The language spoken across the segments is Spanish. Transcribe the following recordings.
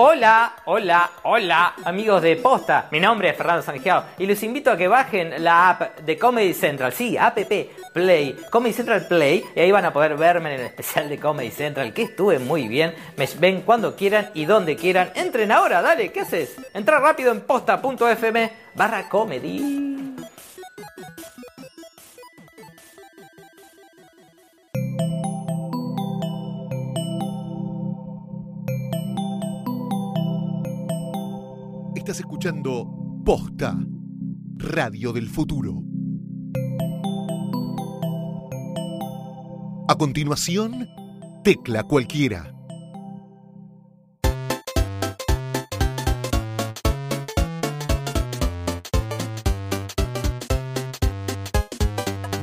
Hola, hola, hola, amigos de Posta. Mi nombre es Fernando Sangiao y los invito a que bajen la app de Comedy Central. Sí, app Play, Comedy Central Play. Y ahí van a poder verme en el especial de Comedy Central, que estuve muy bien. Me ven cuando quieran y donde quieran. Entren ahora, dale, ¿qué haces? Entra rápido en posta.fm barra comedy. Escuchando Posta, Radio del Futuro. A continuación, Tecla Cualquiera.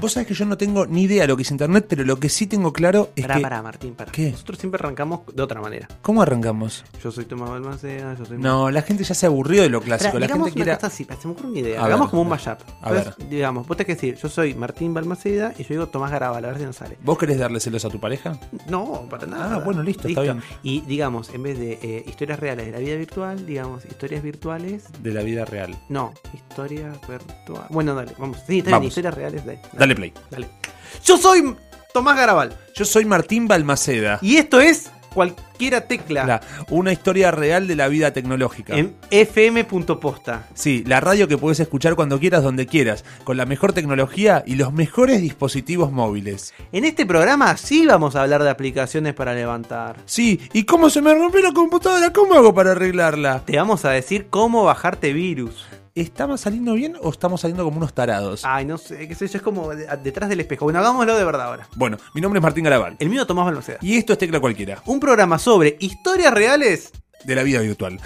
Vos sabés que yo no tengo ni idea de lo que es internet, pero lo que sí tengo claro es Pará, que. pará, Martín, pará. ¿Qué? Nosotros siempre arrancamos de otra manera. ¿Cómo arrancamos? Yo soy Tomás Balmaceda, yo soy... No, la gente ya se aburrió de lo Pará, clásico. La gente quiere. se me ocurre una idea. A Hagamos ver, como un mashup. A ver. Digamos, vos tenés que decir, yo soy Martín Balmaceda y yo digo Tomás Garabal, a ver si nos sale. ¿Vos querés darle celos a tu pareja? No, para nada. Ah, bueno, listo, está bien. Y digamos, en vez de eh, historias reales de la vida virtual, digamos, historias virtuales. De la vida real. No, historias virtuales. Bueno, dale, vamos. Sí, está bien, historias reales de. Dale play. Dale. Yo soy Tomás Garabal Yo soy Martín Balmaceda. y esto es cualquiera tecla La- una historia real de la vida tecnológica. en fm.posta. Sí, la radio que puedes escuchar cuando quieras, donde quieras, con la mejor tecnología y los mejores dispositivos móviles. En este programa sí vamos a hablar de aplicaciones para levantar. Sí, ¿y cómo se me rompió la computadora? ¿Cómo hago para arreglarla? Te vamos a decir cómo bajarte virus. ¿Estamos saliendo bien o estamos saliendo como unos tarados? Ay, no sé, qué sé yo, es como de- detrás del espejo. Bueno, hagámoslo de verdad ahora. Bueno, mi nombre es Martín Garabal. El mío Tomás Balmaceda. Y esto es Tecla Cualquiera, Un programa sobre historias reales. de la vida virtual.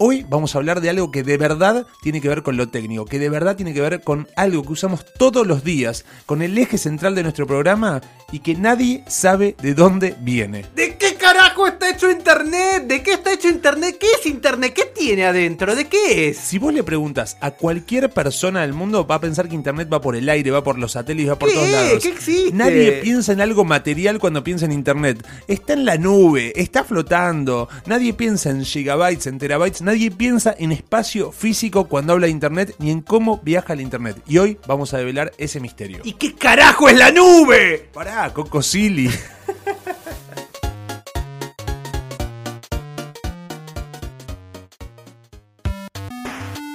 Hoy vamos a hablar de algo que de verdad tiene que ver con lo técnico, que de verdad tiene que ver con algo que usamos todos los días, con el eje central de nuestro programa y que nadie sabe de dónde viene. ¿De qué carajo está hecho Internet? ¿De qué está hecho Internet? ¿Qué es Internet? ¿Qué tiene adentro? ¿De qué es? Si vos le preguntas a cualquier persona del mundo, va a pensar que Internet va por el aire, va por los satélites, va por ¿Qué? todos lados. ¿Qué existe? Nadie piensa en algo material cuando piensa en Internet. Está en la nube, está flotando. Nadie piensa en gigabytes, en terabytes. Nadie piensa en espacio físico cuando habla de Internet ni en cómo viaja el Internet. Y hoy vamos a develar ese misterio. ¿Y qué carajo es la nube? Pará, Coco Silly.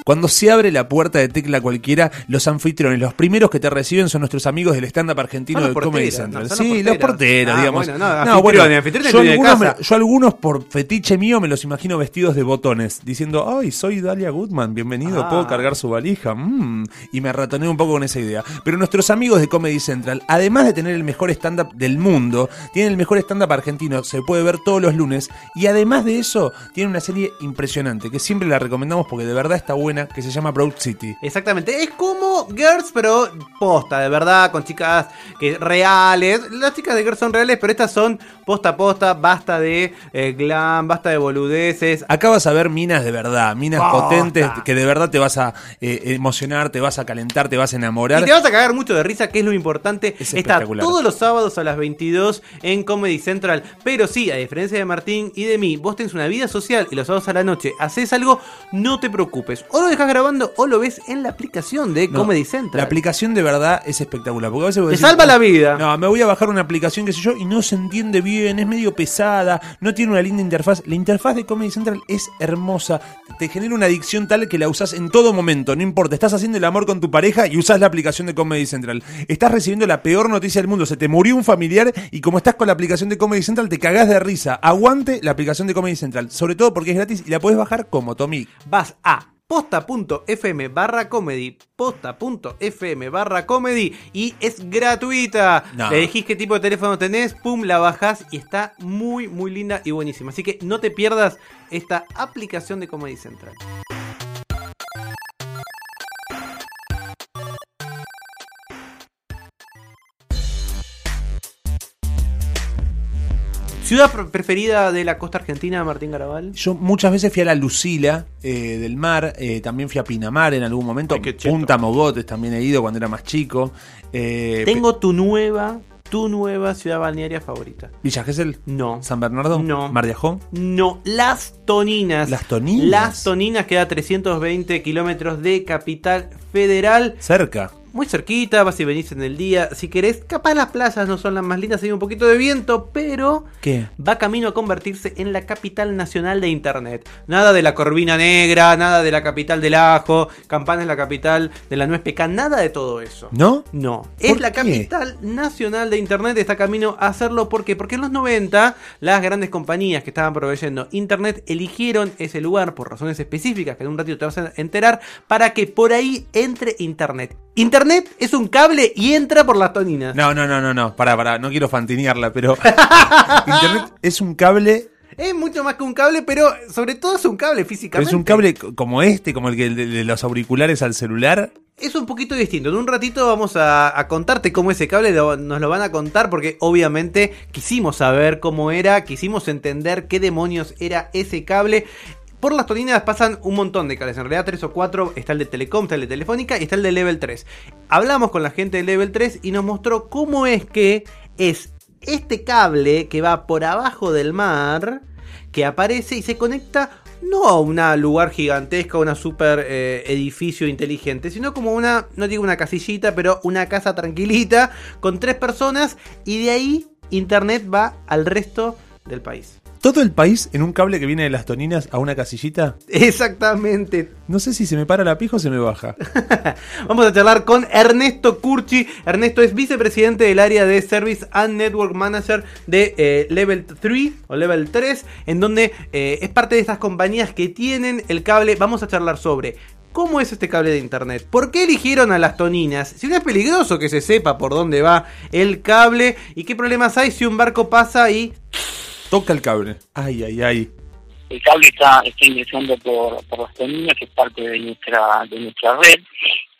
Cuando se abre la puerta de tecla cualquiera, los anfitriones, los primeros que te reciben son nuestros amigos del stand-up argentino de Comedy Central. no, sí, los porteros. Ah, digamos. bueno, no, anfitriones, anfitriones yo, algunos me- yo algunos por fetiche mío me los imagino vestidos de botones, diciendo, ay, soy Dalia Goodman, bienvenido, Ah. puedo cargar su valija. Mm, y me ratoneo un poco con esa idea. Pero nuestros amigos de Comedy Central, además de tener el mejor stand-up del mundo, tienen el mejor stand-up argentino, se puede ver todos los lunes. Y además de eso, tienen una serie impresionante, que siempre la recomendamos porque de verdad está buena, que se llama Broad City. Exactamente, es como Girls, pero posta, de verdad, con chicas que reales. Las chicas de Girls son reales, pero estas son posta a posta, basta de eh, glam, basta de boludeces. Acá vas a ver minas de verdad, minas Posta. potentes que de verdad te vas a eh, emocionar, te vas a calentar, te vas a enamorar. Y te vas a cagar mucho de risa, que es lo importante. Es Está todos los sábados a las 22 en Comedy Central. Pero sí, a diferencia de Martín y de mí, vos tenés una vida social y los sábados a la noche haces algo, no te preocupes. Lo dejas grabando o lo ves en la aplicación de No, Comedy Central. La aplicación de verdad es espectacular. Porque a veces Te salva la vida. No, me voy a bajar una aplicación, qué sé yo, y no se entiende bien, es medio pesada, no tiene una linda interfaz. La interfaz de Comedy Central es hermosa, te genera una adicción tal que la usás en todo momento, no importa. Estás haciendo el amor con tu pareja y usás la aplicación de Comedy Central. Estás recibiendo la peor noticia del mundo, se te murió un familiar y como estás con la aplicación de Comedy Central te cagás de risa. Aguante la aplicación de Comedy Central, sobre todo porque es gratis y la podés bajar como Tommy. Vas a posta.fm barra comedy, posta.fm barra comedy y es gratuita. No. Le elegís qué tipo de teléfono tenés, pum, la bajás y está muy, muy linda y buenísima. Así que no te pierdas esta aplicación de Comedy Central. Ciudad pre- preferida de la costa argentina, Martín Garabal. Yo muchas veces fui a la Lucila eh, del mar, eh, también fui a Pinamar en algún momento, Ay. Punta Mogotes también he ido cuando era más chico. Eh, Tengo tu nueva, tu nueva ciudad balnearia favorita. Villa Gesell, No. San Bernardo, No. Mar de Ajón. No, Las Toninas. Las Toninas. Las Toninas queda a 320 kilómetros de Capital Federal. Cerca. Muy cerquita, vas y venís en el día. Si querés, capaz las playas no son las más lindas, hay un poquito de viento, pero ¿Qué? va camino a convertirse en la capital nacional de Internet. Nada de la Corvina Negra, nada de la capital del ajo, Campana es la capital de la nuez pecan, nada de todo eso. ¿No? No, ¿Por es la qué? capital nacional de Internet, está camino a hacerlo. ¿Por qué? Porque en los 90 las grandes compañías que estaban proveyendo Internet eligieron ese lugar por razones específicas que en un ratito te vas a enterar para que por ahí entre Internet. Internet es un cable y entra por las toninas. No, no, no, no, no. Pará, pará, no quiero fantinearla, pero. Internet es un cable. Es mucho más que un cable, pero sobre todo es un cable pero físicamente. es un cable co- como este, como el que de, de los auriculares al celular. Es un poquito distinto. En un ratito vamos a, a contarte cómo ese cable lo- nos lo van a contar porque obviamente quisimos saber cómo era, quisimos entender qué demonios era ese cable. Por las toninas pasan un montón de cables, en realidad tres o cuatro, está el de Telecom, está el de Telefónica y está el de Level 3. Hablamos con la gente de Level 3 y nos mostró cómo es que es este cable que va por abajo del mar, que aparece y se conecta no a un lugar gigantesco, a una super eh, edificio inteligente, sino como una, no digo una casillita, pero una casa tranquilita con tres personas y de ahí internet va al resto del país. Todo el país en un cable que viene de las toninas a una casillita. Exactamente. No sé si se me para la pija o se me baja. Vamos a charlar con Ernesto Curchi. Ernesto es vicepresidente del área de Service and Network Manager de eh, Level 3 o Level 3, en donde eh, es parte de estas compañías que tienen el cable. Vamos a charlar sobre cómo es este cable de internet, por qué eligieron a las toninas, si no es peligroso que se sepa por dónde va el cable y qué problemas hay si un barco pasa y Toca el cable. Ay, ay, ay. el cable está, está ingresando por, por las toninas, que es parte de nuestra, de nuestra red.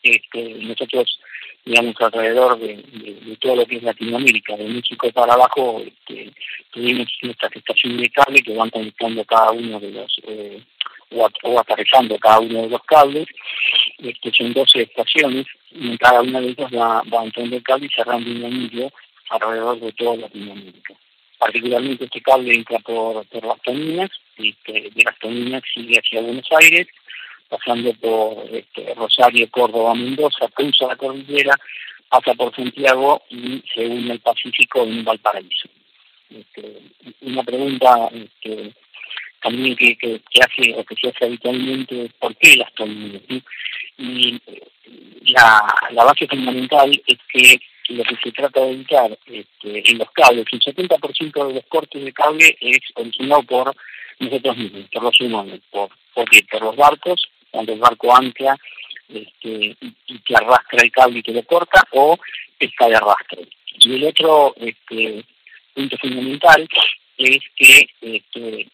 Este, nosotros, digamos, alrededor de, de- todo lo que es Latinoamérica, de México para abajo, este, tuvimos nuestras estaciones de cable que van conectando cada uno de los, eh, o, o cada uno de los cables. Este, son 12 estaciones y en cada una de ellas va, va entrando el cable y cerrando un anillo alrededor de toda Latinoamérica particularmente este cable entra por, por las Toninas, este, de las Toninas sigue hacia Buenos Aires, pasando por este, Rosario, Córdoba, Mendoza, cruza la cordillera, pasa por Santiago y se une al Pacífico en Valparaíso. Este, una pregunta este, también que, hace o que se hace habitualmente es por qué las Toninas. Y eh, la, la base fundamental es que lo que se trata de evitar este, en los cables, un 70% de los cortes de cable es originado por nosotros mismos, por los humanos. ¿Por, ¿por qué? Por los barcos, cuando el barco ancla este, y, te arrastra el cable y te lo corta, o pesca de arrastre. Y el otro este, punto fundamental es que este,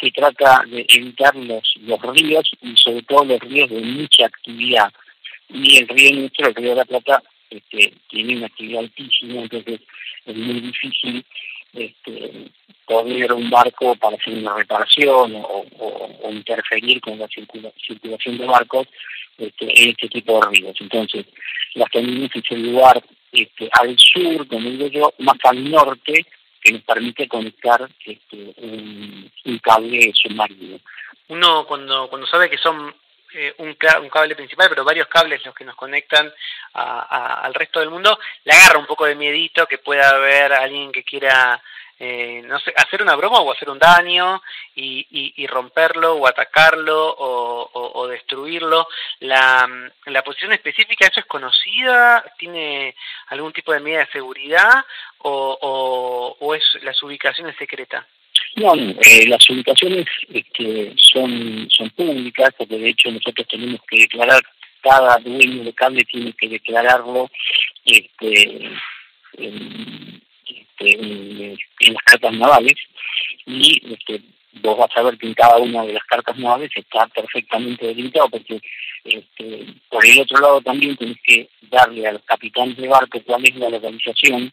se trata de evitar los, los ríos y sobre todo los ríos de mucha actividad. Y el río nuestro, el río de la Plata, este, tiene una actividad altísima, entonces es muy difícil este, poner un barco para hacer una reparación o, interferir con la circula- circulación de barcos este, en este tipo de ríos. Entonces, las Toninas es el lugar este, al sur, como digo yo, más al norte, que nos permite conectar este, un, un cable submarino. uno cuando, cuando sabe que son eh, un, un cable principal, pero varios cables los que nos conectan a- al resto del mundo, le agarra un poco de miedito que pueda haber alguien que quiera, eh, no sé, hacer una broma o hacer un daño y, romperlo o atacarlo o, destruirlo. La, la posición específica, ¿eso es conocida? ¿Tiene algún tipo de medida de seguridad o, o, es la su ubicación es secreta? No, eh, las ubicaciones este, son, son públicas, porque de hecho nosotros tenemos que declarar, cada dueño de cable tiene que declararlo este, en, este, en, las cartas navales y vos vas a ver que en cada una de las cartas navales está perfectamente delimitado porque este, por el otro lado también tienes que darle a los capitanes de barco cuál es la localización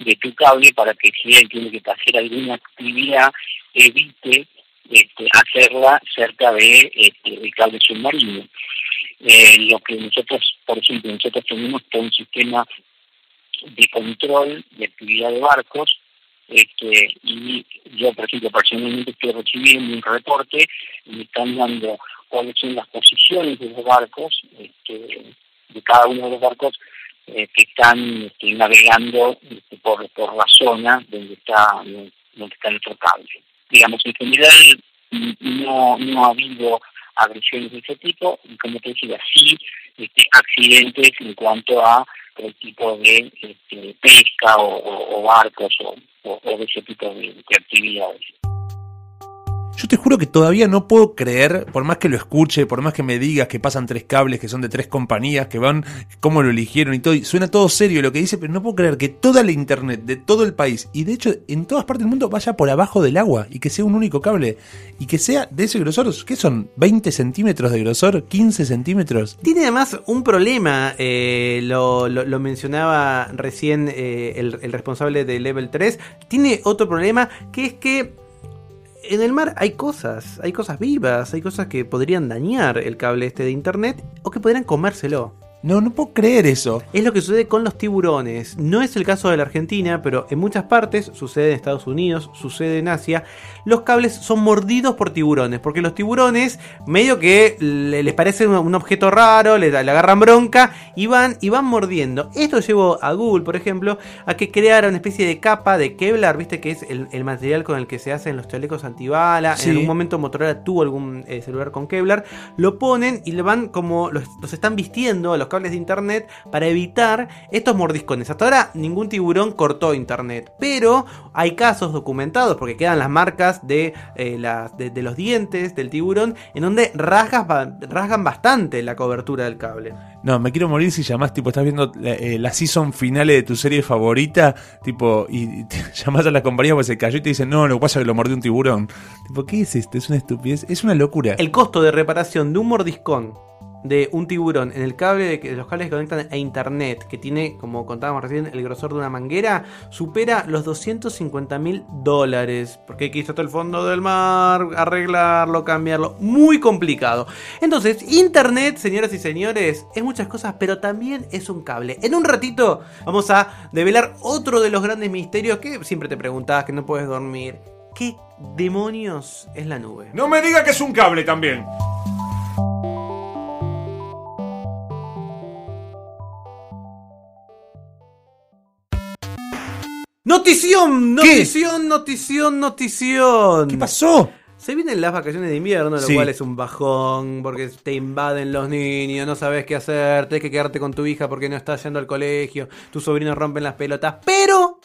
de tu cable para que si él tiene que hacer alguna actividad evite este, hacerla cerca de este, del cable submarino. Eh, lo que nosotros, por ejemplo, nosotros tenemos un sistema de control de actividad de barcos este, y yo, por ejemplo, personalmente estoy recibiendo un reporte y me están dando cuáles son las posiciones de los barcos, este, de cada uno de los barcos eh, que están este, navegando este, por, por la zona donde está, donde está nuestro cable. Digamos, en general no, no ha habido agresiones de ese tipo y como te decía, sí este, accidentes en cuanto a el tipo de este, pesca o, barcos o, o, de ese tipo de actividades. Yo te juro que todavía no puedo creer, por más que lo escuche, por más que me digas que pasan tres cables, que son de tres compañías, que van, cómo lo eligieron y todo, y suena todo serio lo que dice, pero no puedo creer que toda la internet de todo el país, y de hecho en todas partes del mundo, vaya por abajo del agua, y que sea un único cable, y que sea de ese grosor, ¿qué son? ¿20 centímetros de grosor? ¿15 centímetros? Tiene además un problema, eh, lo, mencionaba recién eh, el responsable de Level 3, tiene otro problema, que es que en el mar hay cosas, hay cosas vivas, hay cosas que podrían dañar el cable este de internet o que podrían comérselo. No, no puedo creer eso. Es lo que sucede con los tiburones. No es el caso de la Argentina, pero en muchas partes, sucede en Estados Unidos, sucede en Asia, los cables son mordidos por tiburones, porque los tiburones medio que les parece un objeto raro, le, agarran bronca y van, y van mordiendo. Esto llevó a Google, por ejemplo, a que creara una especie de capa de Kevlar, viste que es el, el material con el que se hacen los chalecos antibala. Sí. En algún momento Motorola tuvo algún eh, celular con Kevlar. Lo ponen y le van como los, los están vistiendo a los cables de internet para evitar estos mordiscones. Hasta ahora ningún tiburón cortó internet, pero hay casos documentados porque quedan las marcas de, eh, las, de, de los dientes del tiburón en donde rasgas, rasgan bastante la cobertura del cable. No, me quiero morir si llamás, tipo, estás viendo la, eh, la season finale de tu serie favorita, tipo, y, y te llamás a la compañía porque se cayó y te dicen, no, lo que pasa es que lo mordió un tiburón. Tipo, ¿qué es esto? Es una estupidez, es una locura. El costo de reparación de un mordiscón de un tiburón en el cable de, de, los cables que conectan a internet, que tiene, como contábamos recién, el grosor de una manguera, supera los 250 mil dólares. Porque hay que el fondo del mar, arreglarlo, cambiarlo. Muy complicado. Entonces, internet, señoras y señores, es muchas cosas, pero también es un cable. En un ratito vamos a develar otro de los grandes misterios que siempre te preguntabas, que no puedes dormir. ¿Qué demonios es la nube? No me diga que es un cable también. Notición, notición, notición, notición. ¿Qué pasó? Se vienen las vacaciones de invierno, lo sí. cual es un bajón, porque te invaden los niños, no sabes qué hacer, tienes que quedarte con tu hija porque no estás yendo al colegio, tus sobrinos rompen las pelotas, pero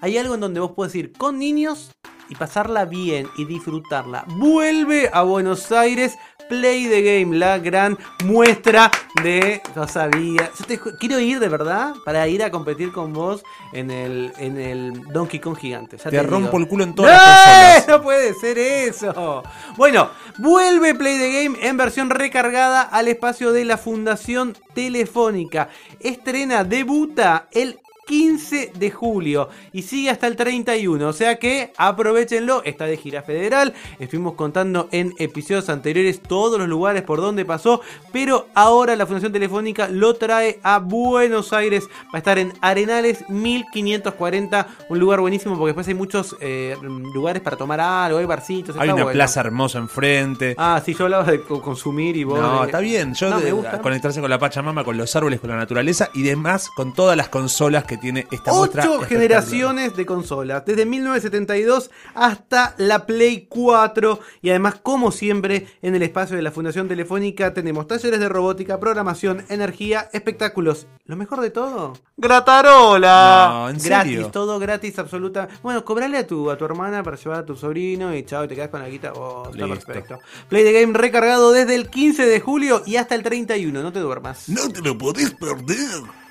hay algo en donde vos puedes ir con niños y pasarla bien y disfrutarla. Vuelve a Buenos Aires Play the Game, la gran muestra de. No sabía. Yo te, quiero ir de verdad para ir a competir con vos en el, en el Donkey Kong gigante. Ya te, te rompo el culo en todas ¡No! las consolas. No puede ser eso. Bueno, vuelve Play the Game en versión recargada al espacio de la Fundación Telefónica. Estrena, debuta el 15 de julio y sigue hasta el 31. O sea que aprovechenlo. Está de gira federal. Estuvimos contando en episodios anteriores todos los lugares por donde pasó. Pero ahora la Fundación Telefónica lo trae a Buenos Aires. Va a estar en Arenales 1540. Un lugar buenísimo porque después hay muchos eh, lugares para tomar algo. Hay barcitos. Hay una bueno. plaza hermosa enfrente. Ah, sí, yo hablaba de consumir y vos. No, de... está bien. Yo no, de, conectarse con la Pachamama, con los árboles, con la naturaleza y demás, con todas las consolas que que tiene esta muestra. Ocho generaciones de consolas, desde 1972 hasta la Play 4 y además como siempre en el espacio de la Fundación Telefónica tenemos talleres de robótica, programación, energía, espectáculos. Lo mejor de todo, gratarola. No, ¿en gratis, serio? todo gratis, absoluta. Bueno, cobrale a tu a tu hermana para llevar a tu sobrino y chao, te quedas con la guita. Oh, está Listo. perfecto. Play the Game recargado desde el 15 de julio y hasta el 31, no te duermas. No te lo podés perder.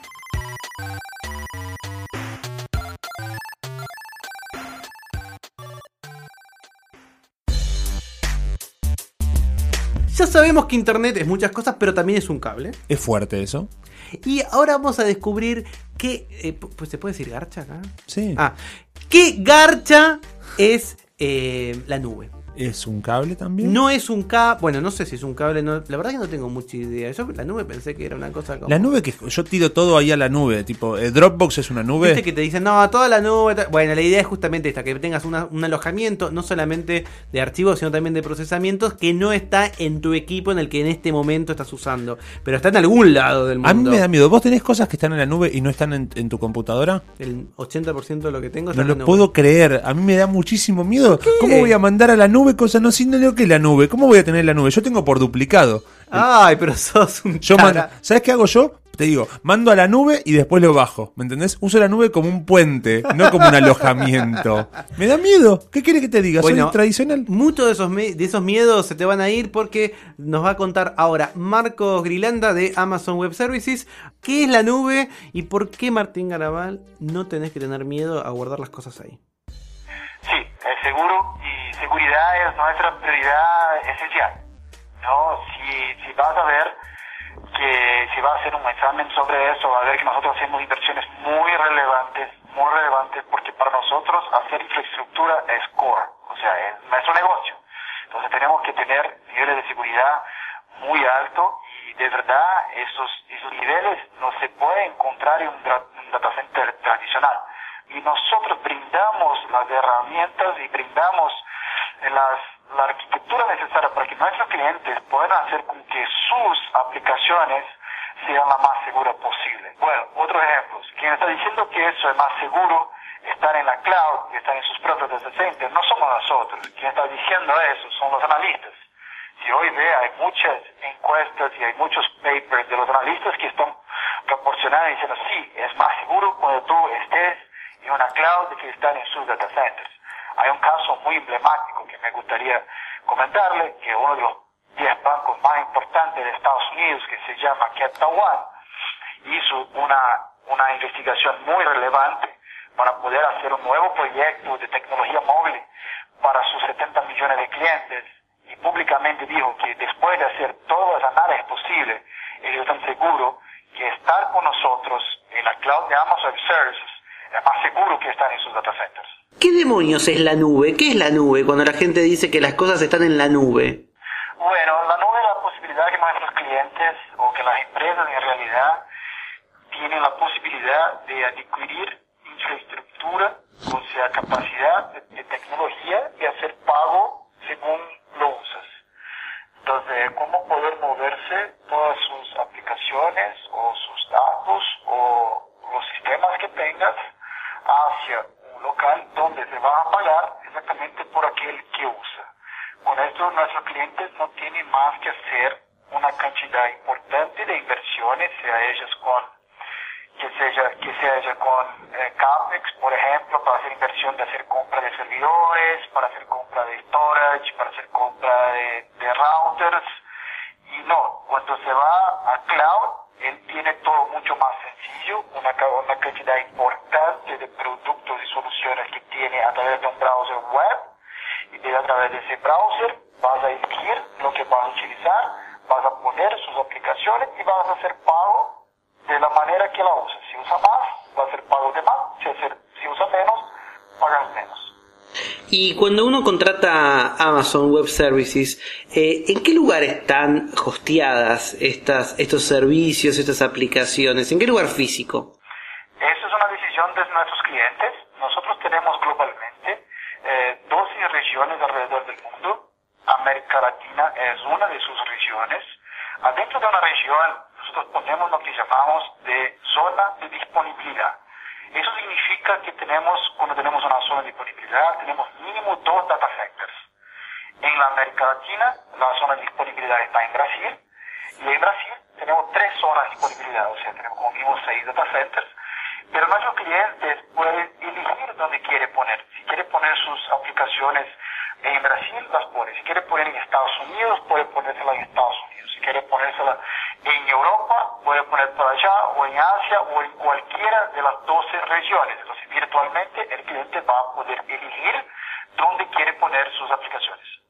Ya sabemos que internet es muchas cosas, pero también es un cable. Es fuerte eso. Y ahora vamos a descubrir que. eh, pues se puede decir garcha acá. Sí. Ah, ¿qué garcha es eh, la nube? ¿Es un cable también? No es un cable. Bueno, no sé si es un cable. no- la verdad que no tengo mucha idea. Yo la nube pensé que era una cosa como. La nube que yo tiro todo ahí a la nube, tipo, eh, Dropbox es una nube. Viste que te dicen, no, toda la nube. ta-". Bueno, la idea es justamente esta: que tengas una- un alojamiento, no solamente de archivos, sino también de procesamientos, que no está en tu equipo en el que en este momento estás usando. Pero está en algún lado del mundo. A mí me da miedo. ¿Vos tenés cosas que están en la nube y no están en, en tu computadora? El 80% de lo que tengo está No en lo la nube. puedo creer. A mí me da muchísimo miedo. ¿Cómo voy a mandar a la nube cosas no sin lo que es la nube? ¿Cómo voy a tener la nube? Yo tengo por duplicado. Ay, pero sos un Yo cara. mando, ¿Sabes qué hago yo? Te digo, mando a la nube y después lo bajo. ¿Me entendés? Uso la nube como un puente, no como un alojamiento. Me da miedo. ¿Qué quiere que te diga? Bueno, ¿Soy tradicional? Muchos de esos, de esos miedos se te van a ir porque nos va a contar ahora Marcos Grilanda de Amazon Web Services qué es la nube y por qué Martín Garabal no tenés que tener miedo a guardar las cosas ahí. Sí, es seguro y seguridad es nuestra prioridad esencial. ¿no? Si, si vas a ver que si vas a hacer un examen sobre eso, va a ver que nosotros hacemos inversiones muy relevantes, muy relevantes, porque para nosotros hacer infraestructura es core, o sea, es nuestro negocio. Entonces tenemos que tener niveles de seguridad muy altos y de verdad esos, esos niveles no se pueden encontrar en un, un data center tradicional. Y nosotros brindamos las herramientas y brindamos las, la arquitectura necesaria para que nuestros clientes puedan hacer con que sus aplicaciones sean la más segura posible. Bueno, otro ejemplo, quien está diciendo que eso es más seguro estar en la cloud y estar en sus propios data centers, no somos nosotros. Quien está diciendo eso son los analistas. Si hoy ve, hay muchas encuestas y hay muchos papers de los analistas que están proporcionando y diciendo, sí, es más seguro cuando tú estés en una cloud que estar en sus data centers. Hay un caso muy emblemático que me gustaría comentarle, que uno de los 10 bancos más importantes de Estados Unidos, que se llama Capital One, hizo una, una investigación muy relevante para poder hacer un nuevo proyecto de tecnología móvil para sus 70 millones de clientes. Y públicamente dijo que después de hacer todas las análisis posibles, ellos están seguros que estar con nosotros en la cloud de Amazon Services es más seguro que estar en sus data centers. ¿Qué demonios es la nube? ¿Qué es la nube cuando la gente dice que las cosas están en la nube? Bueno, la nube es la posibilidad que nuestros clientes o que las empresas en realidad tienen la posibilidad de adquirir infraestructura, o sea, capacidad de, de tecnología y hacer pago según lo usas. Entonces, cómo poder moverse todas sus aplicaciones o sus datos o los sistemas que tengas hacia un local donde se va a pagar exactamente por aquel que usa. Con esto nuestros clientes no tienen más que hacer una cantidad importante de inversiones, sea ellas con que sea, que sea con eh, CAPEX, por ejemplo, para hacer inversión de hacer compra de servidores, para hacer compra de storage, para hacer compra de, de routers. Y no, cuando se va a cloud, él tiene todo mucho más sencillo, una, ca- una cantidad importante de productos y soluciones que tiene a través de un browser web y de a través de ese browser vas a elegir lo que vas a utilizar, vas a poner sus aplicaciones y vas a hacer pago de la manera que la uses. Si usa más, va a ser pago de más, si, hacer- si usa menos, pagas menos. Y cuando uno contrata Amazon Web Services, eh, ¿en qué lugar están hosteadas estas, estos servicios, estas aplicaciones? ¿En qué lugar físico? Esa es una decisión de nuestros clientes. Nosotros tenemos globalmente eh, 12 regiones alrededor del mundo. América Latina es una de sus regiones. Adentro de una región, nosotros ponemos lo que llamamos de zona de disponibilidad. Eso significa que tenemos, cuando tenemos una zona de disponibilidad, tenemos mínimo dos data centers. En la América Latina, la zona de disponibilidad está en Brasil, y en Brasil tenemos tres zonas de disponibilidad, o sea, tenemos como mínimo seis data centers, pero nuestros clientes pueden elegir dónde quiere poner. Si quiere poner sus aplicaciones en Brasil, las pone. Si quiere poner en Estados Unidos, puede ponérsela en Estados Unidos. Si quiere ponérsela en Europa, puede poner por allá, o en Asia, o en cualquiera de las 12 regiones. Entonces, virtualmente, el cliente va a poder elegir dónde quiere poner sus aplicaciones.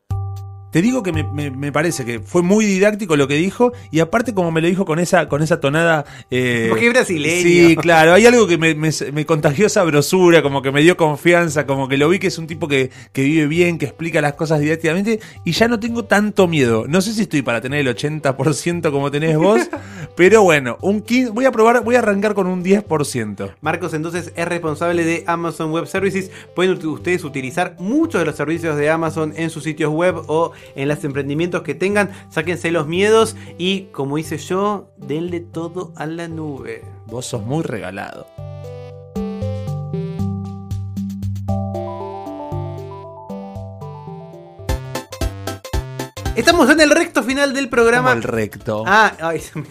Te digo que me, me- me parece que fue muy didáctico lo que dijo y aparte como me lo dijo con esa con esa tonada... eh, Porque es brasileño. Sí, claro, hay algo que me, me- contagió sabrosura, como que me dio confianza, como que lo vi que es un tipo que, que vive bien, que explica las cosas didácticamente y ya no tengo tanto miedo. No sé si estoy para tener el 80% como tenés vos, pero bueno, un 15, voy a probar, voy a arrancar con un 10%. Marcos entonces es responsable de Amazon Web Services. Pueden ustedes utilizar muchos de los servicios de Amazon en sus sitios web o en los emprendimientos que tengan. Sáquense los miedos y, como hice yo, denle todo a la nube. Vos sos muy regalado. Estamos en el recto final del programa. Como el recto. Ah, ay, se me-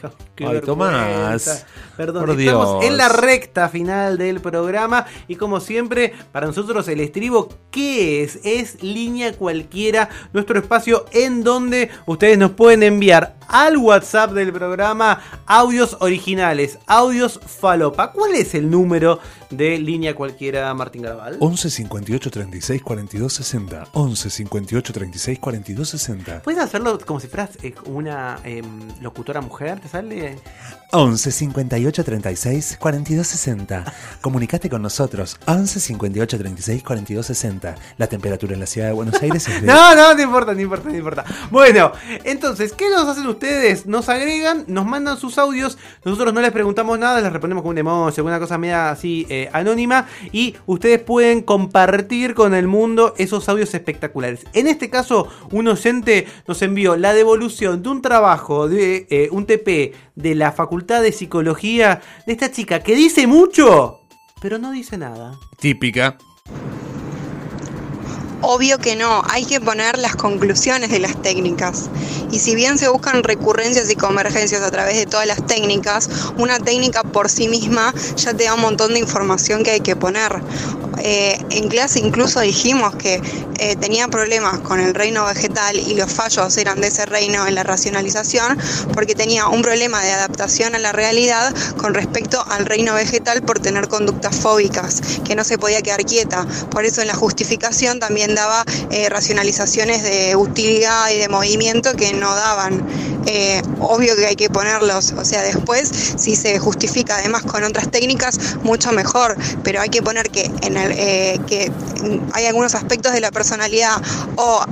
qué Ay. Tomás. Perdón, Por estamos Dios. en la recta final del programa y como siempre, para nosotros el estribo, ¿qué es? Es línea cualquiera, nuestro espacio en donde ustedes nos pueden enviar al WhatsApp del programa audios originales, audios falopa. ¿Cuál es el número de línea cualquiera, Martín Garabal? 11 58 36 42 60. 11 58 36 42 60. ¿Puedes hacerlo como si fueras eh, una em, locutora mujer? ¿Te sale? 11 58 36 42 60. Comunicate con nosotros. 11 58 36 42 60. La temperatura en la ciudad de Buenos Aires es de No, no, no importa, no importa, no importa. Bueno, entonces, ¿qué nos hacen ustedes? Nos agregan, nos mandan sus audios, nosotros no les preguntamos nada, les respondemos con un emoji, alguna cosa media así eh, anónima, y ustedes pueden compartir con el mundo esos audios espectaculares. En este caso, un oyente nos envió la devolución de un trabajo de eh, un TP de la Facultad de Psicología de esta chica que dice mucho, pero no dice nada. típica. Obvio que no, hay que poner las conclusiones de las técnicas. Y si bien se buscan recurrencias y convergencias a través de todas las técnicas, una técnica por sí misma ya te da un montón de información que hay que poner. Eh, en clase incluso dijimos que eh, tenía problemas con el reino vegetal y los fallos eran de ese reino en la racionalización porque tenía un problema de adaptación a la realidad con respecto al reino vegetal por tener conductas fóbicas, que no se podía quedar quieta. Por eso en la justificación también daba eh, racionalizaciones de utilidad y de movimiento que no daban. Eh, obvio que hay que ponerlos, o sea, después si se justifica además con otras técnicas, mucho mejor, pero hay que poner que, en el, eh, que hay algunos aspectos de la personalidad o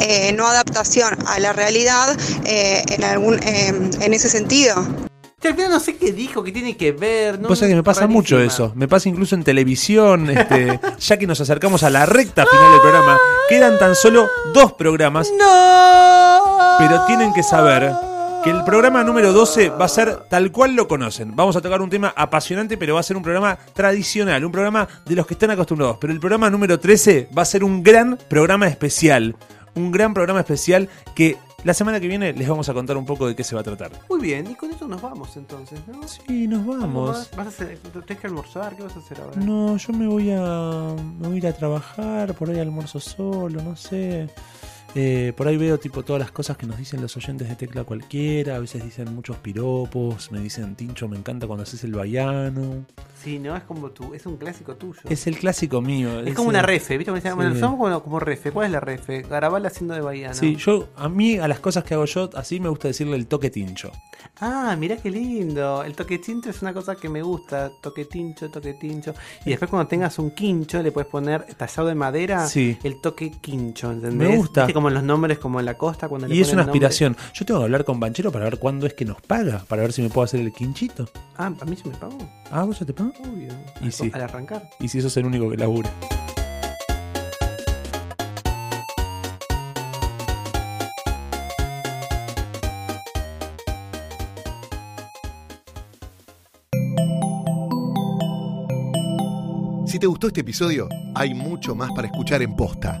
eh, no adaptación a la realidad eh, en, algún, eh, en ese sentido. Al final no sé qué dijo, qué tiene que ver. No, Pasa que me pasa rarísima. mucho eso. Me pasa incluso en televisión. Este, ya que nos acercamos a la recta final del programa, quedan tan solo dos programas. Pero tienen que saber que el programa número 12 va a ser tal cual lo conocen. Vamos a tocar un tema apasionante, pero va a ser un programa tradicional, un programa de los que están acostumbrados. Pero el programa número 13 va a ser un gran programa especial. Un gran programa especial que la semana que viene les vamos a contar un poco de qué se va a tratar. Muy bien, y con eso nos vamos entonces, ¿no? Sí, nos ¿Cómo vamos. vas? ¿Vas a hacer, ¿Tenés que almorzar? ¿Qué vas a hacer ahora? No, yo me voy a me voy a ir a trabajar, por ahí almuerzo solo, no sé. Eh, por ahí veo tipo todas las cosas que nos dicen los oyentes de Tecla Cualquiera, a veces dicen muchos piropos, me dicen Tincho, me encanta cuando haces el baiano. Sí, no, es como tú, es un clásico tuyo. Es el clásico mío. Es como una refe, ¿viste? Me decían, Sí. bueno, somos como, como refe. ¿Cuál es la refe? Garabal haciendo de Bahía, ¿no? Sí, yo a mí a las cosas que hago yo así me gusta decirle el toque Tincho. Ah, mirá qué lindo. El toque tincho es una cosa que me gusta. Toque tincho, toque tincho. Y después cuando tengas un quincho le puedes poner tallado de madera Sí. el toque quincho, ¿entendés? Me gusta. ¿Viste como en los nombres como en la costa cuando le Y es una nombre? aspiración. Yo tengo que hablar con Banchero para ver cuándo es que nos paga, para ver si me puedo hacer el quinchito. Ah, a mí se me pagó. Ah, ¿vos ya te pago? Obvio. Y Al- arrancar. Y si sos el único que labura. Si te gustó este episodio, hay mucho más para escuchar en Posta.